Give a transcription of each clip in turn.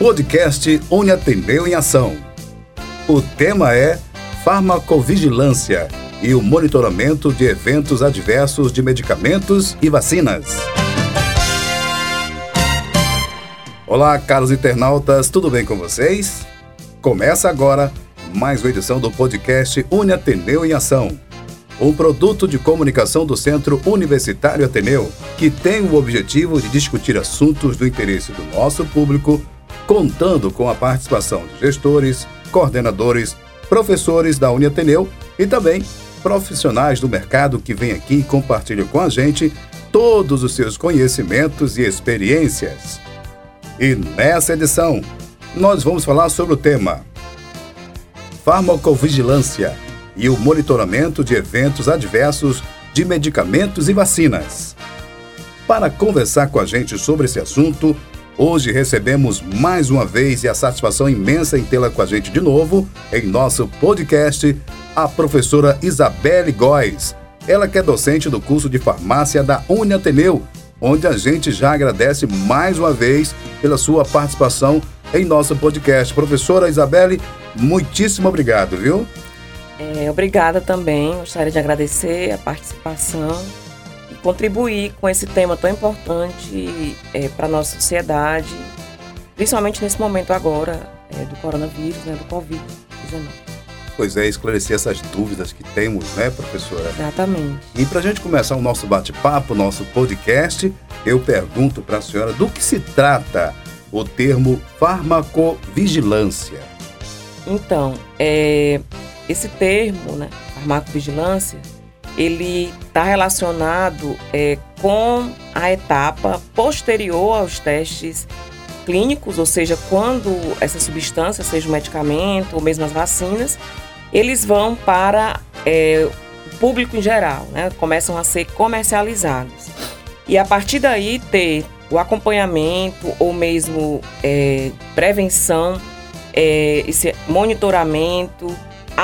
Podcast Uniatendeu em Ação. O tema é Farmacovigilância e o monitoramento de eventos adversos de medicamentos e vacinas. Olá, caros internautas, tudo bem com vocês? Começa agora mais uma edição do podcast Uniatendeu em Ação um produto de comunicação do Centro Universitário Ateneu, que tem o objetivo de discutir assuntos do interesse do nosso público, contando com a participação de gestores, coordenadores, professores da Uniateneu e também profissionais do mercado que vêm aqui e compartilham com a gente todos os seus conhecimentos e experiências. E nessa edição, nós vamos falar sobre o tema Farmacovigilância e o monitoramento de eventos adversos de medicamentos e vacinas. Para conversar com a gente sobre esse assunto, hoje recebemos mais uma vez e a satisfação imensa em tê-la com a gente de novo em nosso podcast, a professora Isabelle Góes. Ela que é docente do curso de farmácia da Uniateneu, onde a gente já agradece mais uma vez pela sua participação em nosso podcast. Professora Isabelle, muitíssimo obrigado, viu? É, obrigada também, gostaria de agradecer a participação contribuir com esse tema tão importante é, para a nossa sociedade, principalmente nesse momento agora é, do coronavírus, né, do Covid-19. Pois é, esclarecer essas dúvidas que temos, né, professora? Exatamente. E para a gente começar o nosso bate-papo, nosso podcast, eu pergunto para a senhora do que se trata o termo farmacovigilância. Então, é, esse termo, né, farmacovigilância, ele está relacionado é, com a etapa posterior aos testes clínicos, ou seja, quando essa substância, seja um medicamento ou mesmo as vacinas, eles vão para é, o público em geral, né? começam a ser comercializados. E a partir daí ter o acompanhamento ou mesmo é, prevenção, é, esse monitoramento,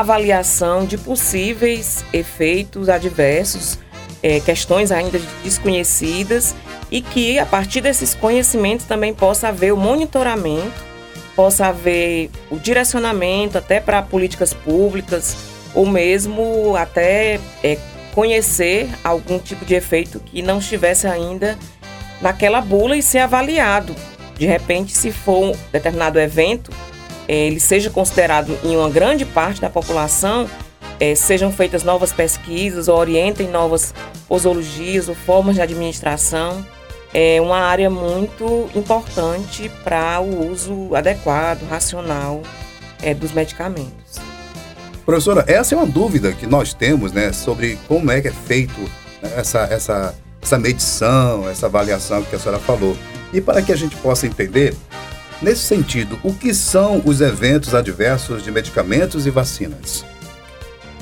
avaliação de possíveis efeitos adversos, é, questões ainda desconhecidas e que a partir desses conhecimentos também possa haver o monitoramento, possa haver o direcionamento até para políticas públicas ou mesmo até é, conhecer algum tipo de efeito que não estivesse ainda naquela bula e ser avaliado. De repente, se for um determinado evento, ele seja considerado em uma grande parte da população, é, sejam feitas novas pesquisas, ou orientem novas posologias ou formas de administração, é uma área muito importante para o uso adequado, racional é, dos medicamentos. Professora, essa é uma dúvida que nós temos né, sobre como é que é feito essa, essa, essa medição, essa avaliação que a senhora falou. E para que a gente possa entender, Nesse sentido, o que são os eventos adversos de medicamentos e vacinas?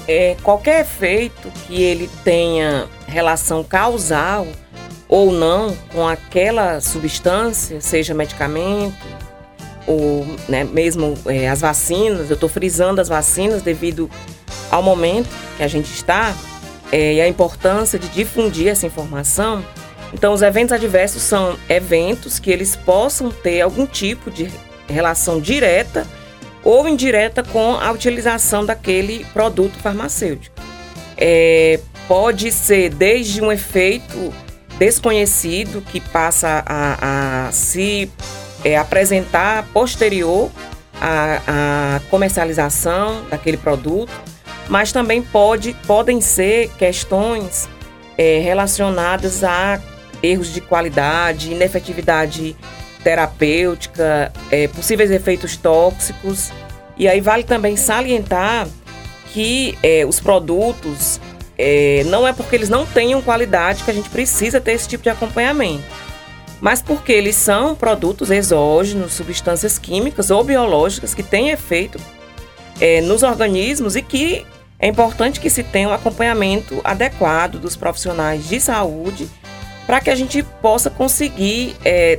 É, qualquer efeito que ele tenha relação causal ou não com aquela substância, seja medicamento ou né, mesmo é, as vacinas, eu estou frisando as vacinas devido ao momento que a gente está é, e a importância de difundir essa informação então, os eventos adversos são eventos que eles possam ter algum tipo de relação direta ou indireta com a utilização daquele produto farmacêutico. É, pode ser desde um efeito desconhecido que passa a, a se é, apresentar posterior à, à, comercialização daquele produto, mas também pode, podem ser questões é, relacionadas a erros de qualidade, inefetividade terapêutica, é, possíveis efeitos tóxicos. E aí vale também salientar que é, os produtos é, não é porque eles não tenham qualidade que a gente precisa ter esse tipo de acompanhamento, mas porque eles são produtos exógenos, substâncias químicas ou biológicas que têm efeito é, nos organismos e que é importante que se tenha um acompanhamento adequado dos profissionais de saúde para que a gente possa conseguir é,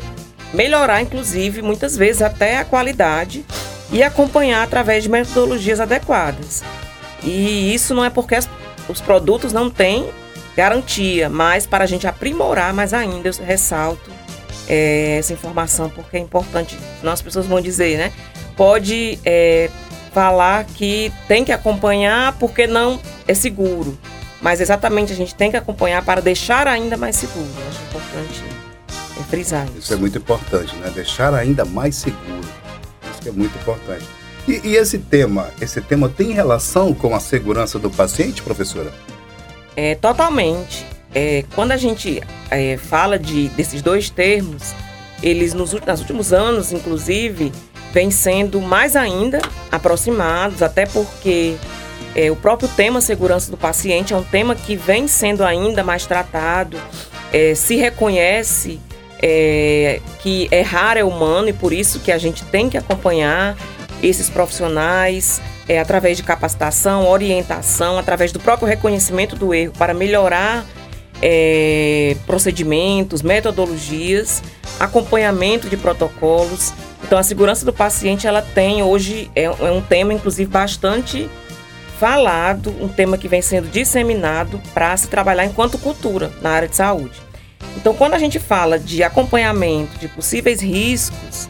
melhorar, inclusive, muitas vezes até a qualidade e acompanhar através de metodologias adequadas. E isso não é porque as, os produtos não têm garantia, mas para a gente aprimorar mais ainda, eu ressalto, é, essa informação, porque é importante, as pessoas vão dizer, né? Pode é, falar que tem que acompanhar porque não é seguro. Mas exatamente a gente tem que acompanhar para deixar ainda mais seguro. Eu acho importante é, frisar isso. Isso é muito importante, né? Deixar ainda mais seguro. Isso é muito importante. E, e, esse tema, esse tema tem relação com a segurança do paciente, professora? É, totalmente. É, quando a gente é, fala de, desses dois termos, eles nos, nos últimos anos, inclusive, vêm sendo mais ainda aproximados, até porque é, o próprio tema segurança do paciente é um tema que vem sendo ainda mais tratado, é, se reconhece é, que errar é humano e por isso que a gente tem que acompanhar esses profissionais é, através de capacitação, orientação, através do próprio reconhecimento do erro para melhorar é, procedimentos, metodologias, acompanhamento de protocolos. Então, a segurança do paciente ela tem hoje é, é um tema, inclusive, bastante falado, um tema que vem sendo disseminado para se trabalhar enquanto cultura na área de saúde. Então, quando a gente fala de acompanhamento de possíveis riscos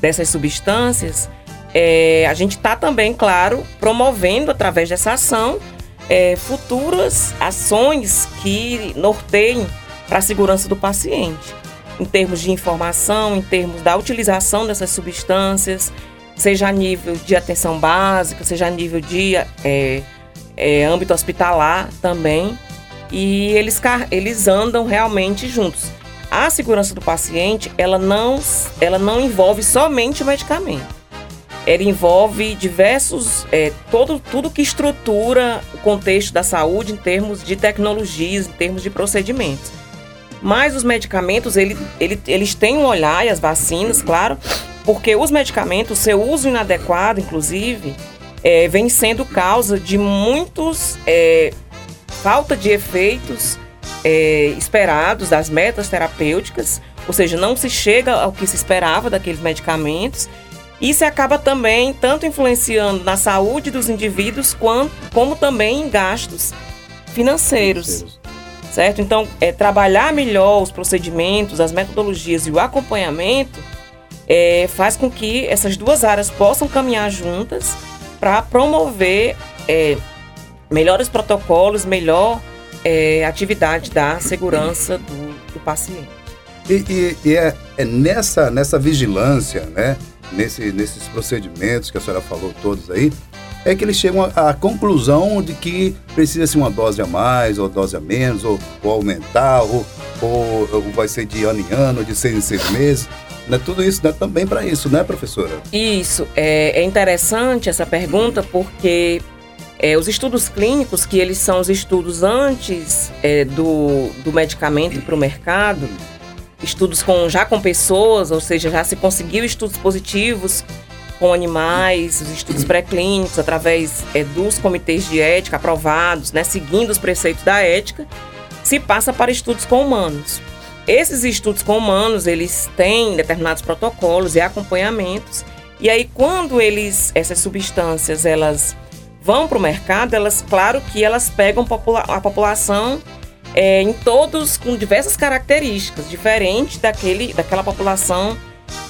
dessas substâncias, é, a gente está também, claro, promovendo através dessa ação é, futuras ações que norteiem para a segurança do paciente, em termos de informação, em termos da utilização dessas substâncias, seja a nível de atenção básica, seja a nível de é, é, âmbito hospitalar também, e eles, eles andam realmente juntos. A segurança do paciente, ela não, ela não envolve somente o medicamento. Ela envolve diversos, é, todo, tudo que estrutura o contexto da saúde em termos de tecnologias, em termos de procedimentos. Mas os medicamentos, ele, ele, eles têm um olhar, e as vacinas, claro, porque os medicamentos, seu uso inadequado, inclusive, é, vem sendo causa de muitos é, falta de efeitos é, esperados das metas terapêuticas, ou seja, não se chega ao que se esperava daqueles medicamentos. Isso acaba também tanto influenciando na saúde dos indivíduos, quanto, como também em gastos financeiros. financeiros. Certo? Então, é, trabalhar melhor os procedimentos, as metodologias e o acompanhamento é, faz com que essas duas áreas possam caminhar juntas para promover é, melhores protocolos, melhor é, atividade da segurança do, do paciente. E, e, e é, é, nessa, nessa vigilância, né, nesse, nesses procedimentos que a senhora falou todos aí, é que eles chegam à, conclusão de que precisa-se uma dose a mais, ou dose a menos, ou, ou aumentar, ou, ou, ou, vai ser de ano em ano, de seis em seis meses. Né? Tudo isso dá também para isso, né, professora? Isso. É, é interessante essa pergunta porque é, os estudos clínicos, que eles são os estudos antes é, do, do medicamento para o mercado, estudos com, já com pessoas, ou seja, já se conseguiu estudos positivos com animais, os estudos pré-clínicos através é, dos comitês de ética aprovados, né, seguindo os preceitos da ética, se passa para estudos com humanos. Esses estudos com humanos, eles têm determinados protocolos e acompanhamentos. E aí, quando eles, essas substâncias, elas vão para o mercado, elas, claro que elas pegam a população é, em todos com diversas características, diferentes daquele, daquela população,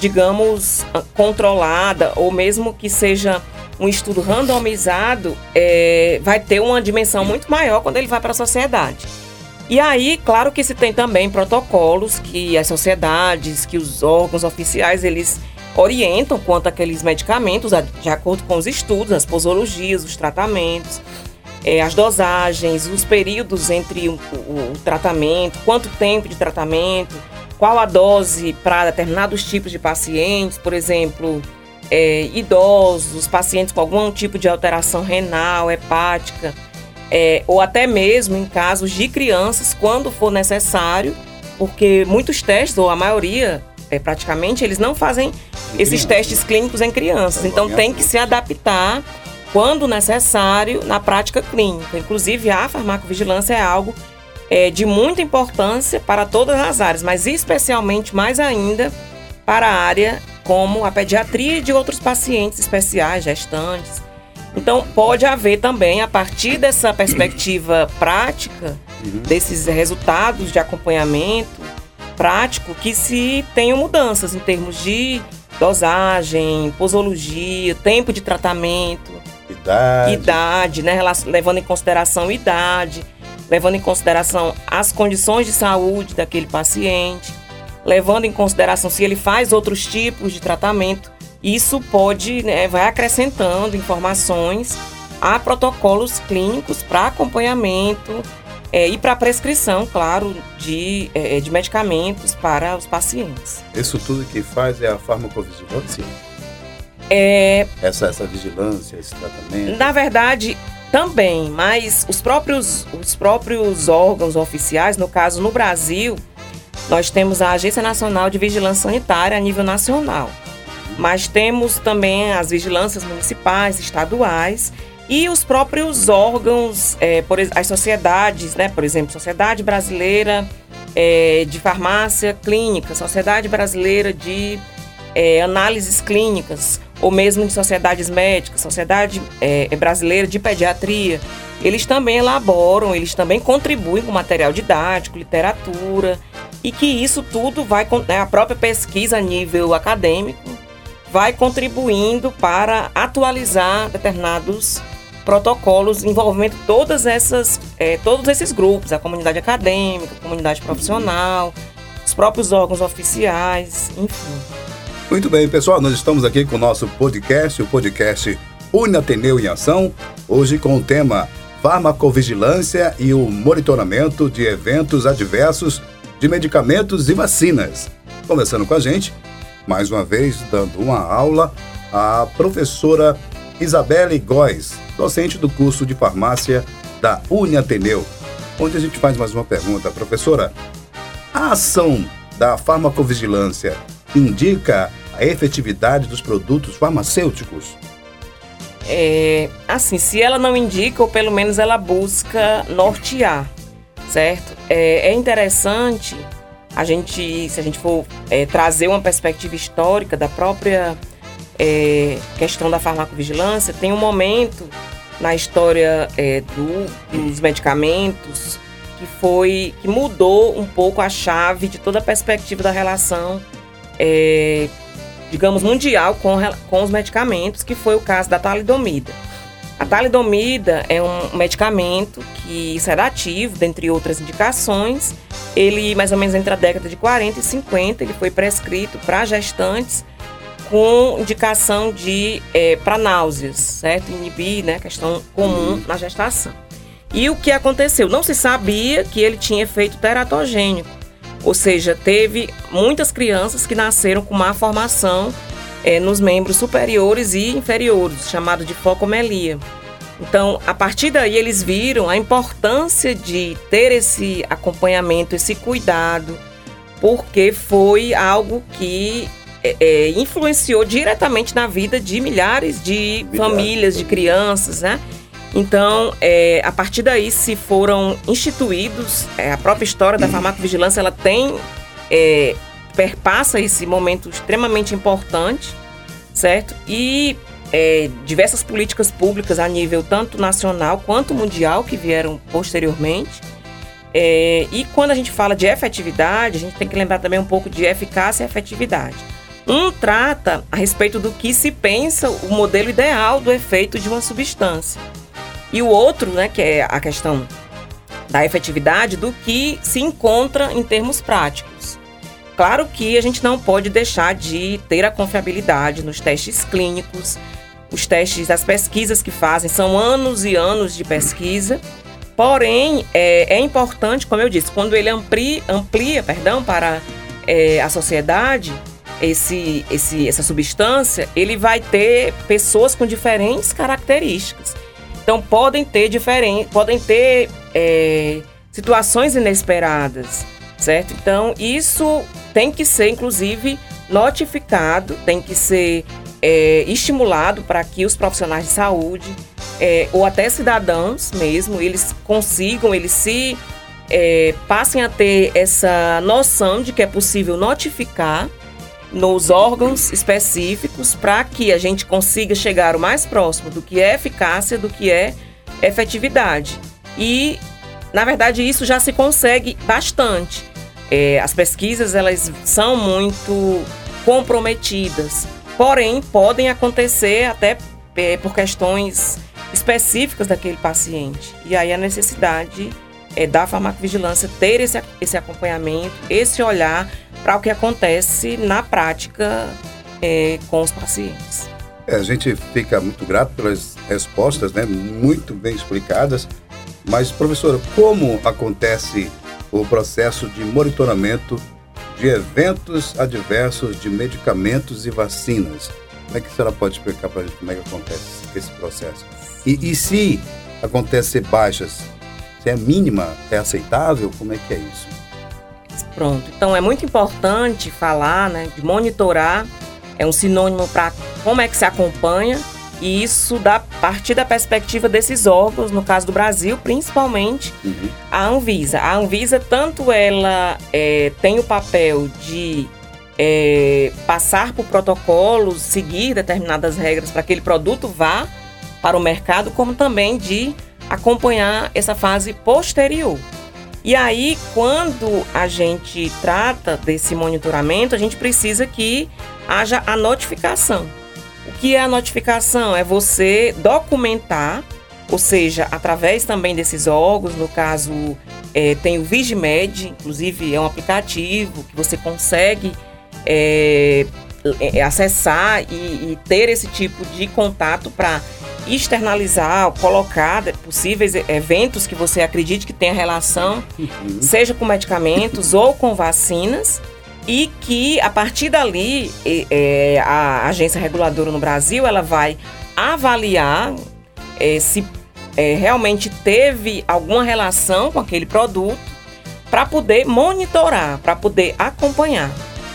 digamos, controlada, ou mesmo que seja um estudo randomizado, é, vai ter uma dimensão muito maior quando ele vai para a sociedade. E aí, claro que se tem também protocolos que as sociedades, que os órgãos oficiais, eles orientam quanto àqueles medicamentos, de acordo com os estudos, as posologias, os tratamentos, é, as dosagens, os períodos entre o, o, o tratamento, quanto tempo de tratamento, qual a dose para determinados tipos de pacientes, por exemplo, é, idosos, pacientes com algum tipo de alteração renal, hepática é, ou até mesmo em casos de crianças, quando for necessário, porque muitos testes, ou a maioria, é, praticamente, eles não fazem esses testes clínicos em crianças. Então tem que se adaptar quando necessário na prática clínica. Inclusive, a farmacovigilância é algo é, de muita importância para todas as áreas, mas especialmente mais ainda para a área como a pediatria de outros pacientes especiais, gestantes então, pode haver também, a partir dessa perspectiva prática, uhum. desses resultados de acompanhamento, prático que se tenham mudanças em termos de dosagem, posologia, tempo de tratamento, idade, idade né, levando em consideração idade, levando em consideração as condições de saúde daquele paciente, levando em consideração se ele faz outros tipos de tratamento. Isso pode, né, vai acrescentando informações a protocolos clínicos para acompanhamento é, e para prescrição, claro, de, é, de medicamentos para os pacientes. Isso tudo que faz é a farmacovigilância? É, essa, essa vigilância, esse tratamento? Na verdade, também, mas os próprios, os próprios órgãos oficiais, no caso no Brasil, nós temos a Agência Nacional de Vigilância Sanitária a nível nacional. Mas temos também as vigilâncias municipais, estaduais e os próprios órgãos, é, por, as sociedades, né? Por exemplo, Sociedade Brasileira é, de Farmácia Clínica, Sociedade Brasileira de é, Análises Clínicas, ou mesmo de sociedades médicas, Sociedade é, Brasileira de Pediatria. Eles também elaboram, eles também contribuem com material didático, literatura, e que isso tudo vai, né, a própria pesquisa a nível acadêmico, vai contribuindo para atualizar determinados protocolos envolvendo todas essas, é, todos esses grupos, a comunidade acadêmica, a comunidade profissional, os próprios órgãos oficiais, enfim. Muito bem, pessoal, nós estamos aqui com o nosso podcast, o podcast Ateneu em Ação, hoje com o tema Farmacovigilância e o monitoramento de eventos adversos de medicamentos e vacinas. Começando com a gente, mais uma vez dando uma aula, a professora Isabelle Góes, docente do curso de farmácia da Uniateneu, onde a gente faz mais uma pergunta. Professora, a ação da farmacovigilância indica a efetividade dos produtos farmacêuticos? É, assim, se ela não indica, ou pelo menos ela busca nortear, certo? É, é interessante a gente, se a gente for é, trazer uma perspectiva histórica da própria é, questão da farmacovigilância, tem um momento na história é, do, dos medicamentos que foi que mudou um pouco a chave de toda a perspectiva da relação, é, digamos, mundial com, com os medicamentos, que foi o caso da talidomida. A talidomida é um medicamento que sedativo, dentre outras indicações. Ele, mais ou menos entre a década de 40 e 50, ele foi prescrito para gestantes com indicação de é, para náuseas, certo? Inibir, né? Questão comum uhum. na gestação. E o que aconteceu? Não se sabia que ele tinha efeito teratogênico, ou seja, teve muitas crianças que nasceram com má formação é, nos membros superiores e inferiores, chamado de focomelia. Então, a partir daí, eles viram a importância de ter esse acompanhamento, esse cuidado, porque foi algo que é, é, influenciou diretamente na vida de milhares de milhares famílias, de crianças, né? Então, é, a partir daí se foram instituídos, é, a própria história da farmacovigilância, ela tem, é, perpassa esse momento extremamente importante, certo? E é, diversas políticas públicas a nível tanto nacional quanto mundial que vieram posteriormente. É, e quando a gente fala de efetividade, a gente tem que lembrar também um pouco de eficácia e efetividade. Um trata a respeito do que se pensa o modelo ideal do efeito de uma substância. E o outro, né, que é a questão da efetividade do que se encontra em termos práticos. Claro que a gente não pode deixar de ter a confiabilidade nos testes clínicos, os testes, as pesquisas que fazem, são anos e anos de pesquisa. Porém, é, é importante, como eu disse, quando ele amplia, amplia perdão, para é, a sociedade, esse, esse, essa substância, ele vai ter pessoas com diferentes características. Então podem ter diferentes, podem ter é, situações inesperadas, certo? Então isso tem que ser, inclusive, notificado, tem que ser é, estimulado para que os profissionais de saúde é, ou até cidadãos mesmo, eles consigam, eles se é, passem a ter essa noção de que é possível notificar nos órgãos específicos para que a gente consiga chegar o mais próximo do que é eficácia, do que é efetividade. E, na verdade, isso já se consegue bastante. É, as pesquisas elas são muito comprometidas, porém podem acontecer até é, por questões específicas daquele paciente. E aí a necessidade é da farmacovigilância ter esse, esse acompanhamento, esse olhar para o que acontece na prática é, com os pacientes. É, a gente fica muito grato pelas respostas, né, muito bem explicadas. Mas, professora, como acontece o processo de monitoramento de eventos adversos de medicamentos e vacinas? Como é que a senhora pode explicar para a gente como é que acontece esse processo? E, e se acontecer baixas, se é mínima, é aceitável? Como é que é isso? Pronto. Então é muito importante falar, né, de monitorar. É um sinônimo para como é que se acompanha e isso da partir da perspectiva desses órgãos, no caso do Brasil, principalmente uhum. a Anvisa. A Anvisa tanto ela é, tem o papel de é, passar por protocolos, seguir determinadas regras para que aquele produto vá para o mercado, como também de acompanhar essa fase posterior. E aí, quando a gente trata desse monitoramento, a gente precisa que haja a notificação. O que é a notificação? É você documentar, ou seja, através também desses órgãos, no caso é, tem o Vigimed, inclusive é um aplicativo que você consegue é, é, acessar e, e ter esse tipo de contato para externalizar, colocar possíveis eventos que você acredite que tenha relação, uhum. seja com medicamentos ou com vacinas, e que a partir dali é, a agência reguladora no Brasil ela vai avaliar é, se é, realmente teve alguma relação com aquele produto para poder monitorar, para poder acompanhar.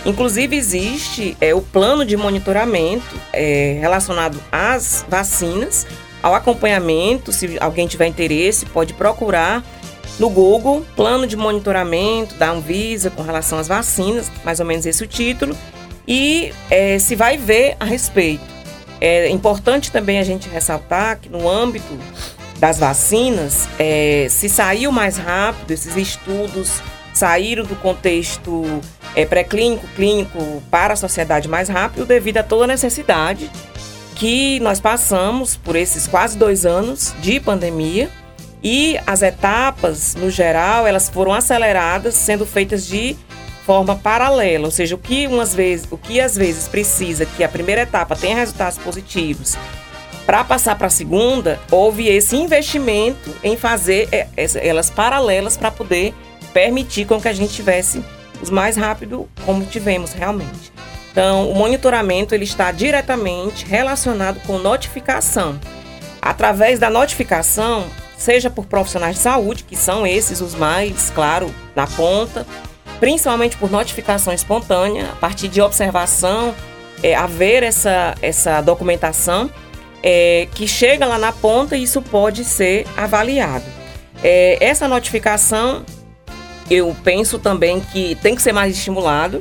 Inclusive, existe é, o plano de monitoramento é, relacionado às vacinas, ao acompanhamento. Se alguém tiver interesse, pode procurar no Google plano de monitoramento da Anvisa com relação às vacinas, mais ou menos esse o título, e é, se vai ver a respeito. É importante também a gente ressaltar que no âmbito das vacinas, é, se saiu mais rápido, esses estudos saíram do contexto é, pré-clínico, clínico para a sociedade mais rápido devido a toda a necessidade que nós passamos por esses quase dois anos de pandemia e as etapas, no geral, elas foram aceleradas, sendo feitas de forma paralela, ou seja, o que umas vezes, o que às vezes precisa que a primeira etapa tenha resultados positivos para passar para a segunda, houve esse investimento em fazer é, elas paralelas para poder permitir com que a gente tivesse os mais rápido como tivemos realmente. Então, o monitoramento ele está diretamente relacionado com notificação. Através da notificação, seja por profissionais de saúde, que são esses os mais, claro, na ponta, principalmente por notificação espontânea, a partir de observação, é, haver essa, essa documentação é, que chega lá na ponta e isso pode ser avaliado. É, essa notificação eu penso também que tem que ser mais estimulado,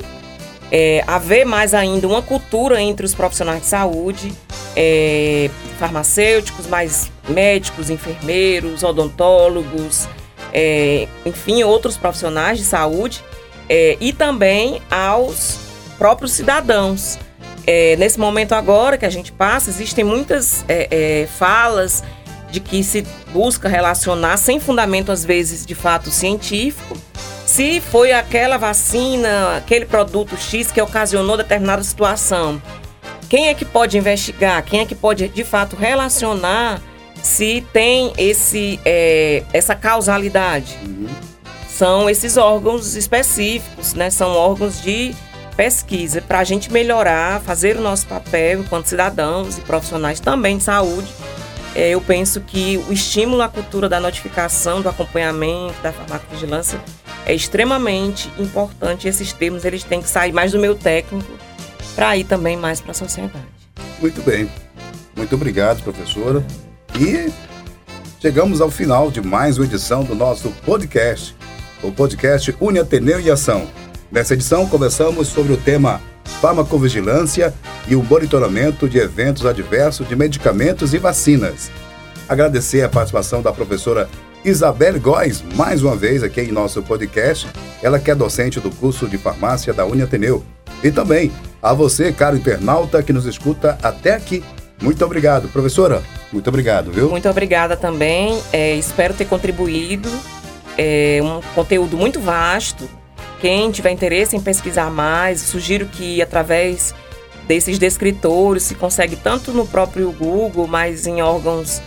é, haver mais ainda uma cultura entre os profissionais de saúde, é, farmacêuticos, mais médicos, enfermeiros, odontólogos, é, enfim, outros profissionais de saúde, é, e também aos próprios cidadãos. É, nesse momento agora que a gente passa, existem muitas é, falas de que se busca relacionar sem fundamento, às vezes, de fato científico, se foi aquela vacina, aquele produto X que ocasionou determinada situação. Quem é que pode investigar? Quem é que pode, de fato, relacionar se tem esse, é, essa causalidade? Uhum. São esses órgãos específicos, né? São órgãos de pesquisa para a gente melhorar, fazer o nosso papel enquanto cidadãos e profissionais também de saúde é, eu penso que o estímulo à cultura da notificação, do acompanhamento, da farmacovigilância é extremamente importante. Esses termos eles têm que sair mais do meu técnico para ir também mais para a sociedade. Muito bem. Muito obrigado, professora. E chegamos ao final de mais uma edição do nosso podcast, o podcast Uni Ateneu e Ação. Nessa edição, conversamos sobre o tema farmacovigilância e o monitoramento de eventos adversos de medicamentos e vacinas. Agradecer a participação da professora Isabel Góes, mais uma vez aqui em nosso podcast. Ela que é docente do curso de farmácia da Uniateneu. E também a você, caro internauta, que nos escuta até aqui. Muito obrigado, professora. Muito obrigado, viu? Muito obrigada também. É, espero ter contribuído. É um conteúdo muito vasto. Quem tiver interesse em pesquisar mais, sugiro que através desses descritores se consegue tanto no próprio Google, mas em órgãos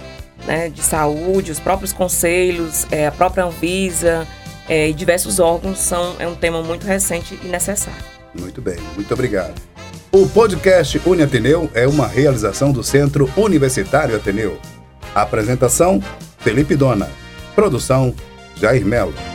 né, de saúde, os próprios conselhos, é, a própria Anvisa é, e diversos órgãos são é um tema muito recente e necessário. Muito bem, muito obrigado. O podcast Uniateneu é uma realização do Centro Universitário Ateneu. Apresentação: Felipe Dona. Produção: Jair Melo.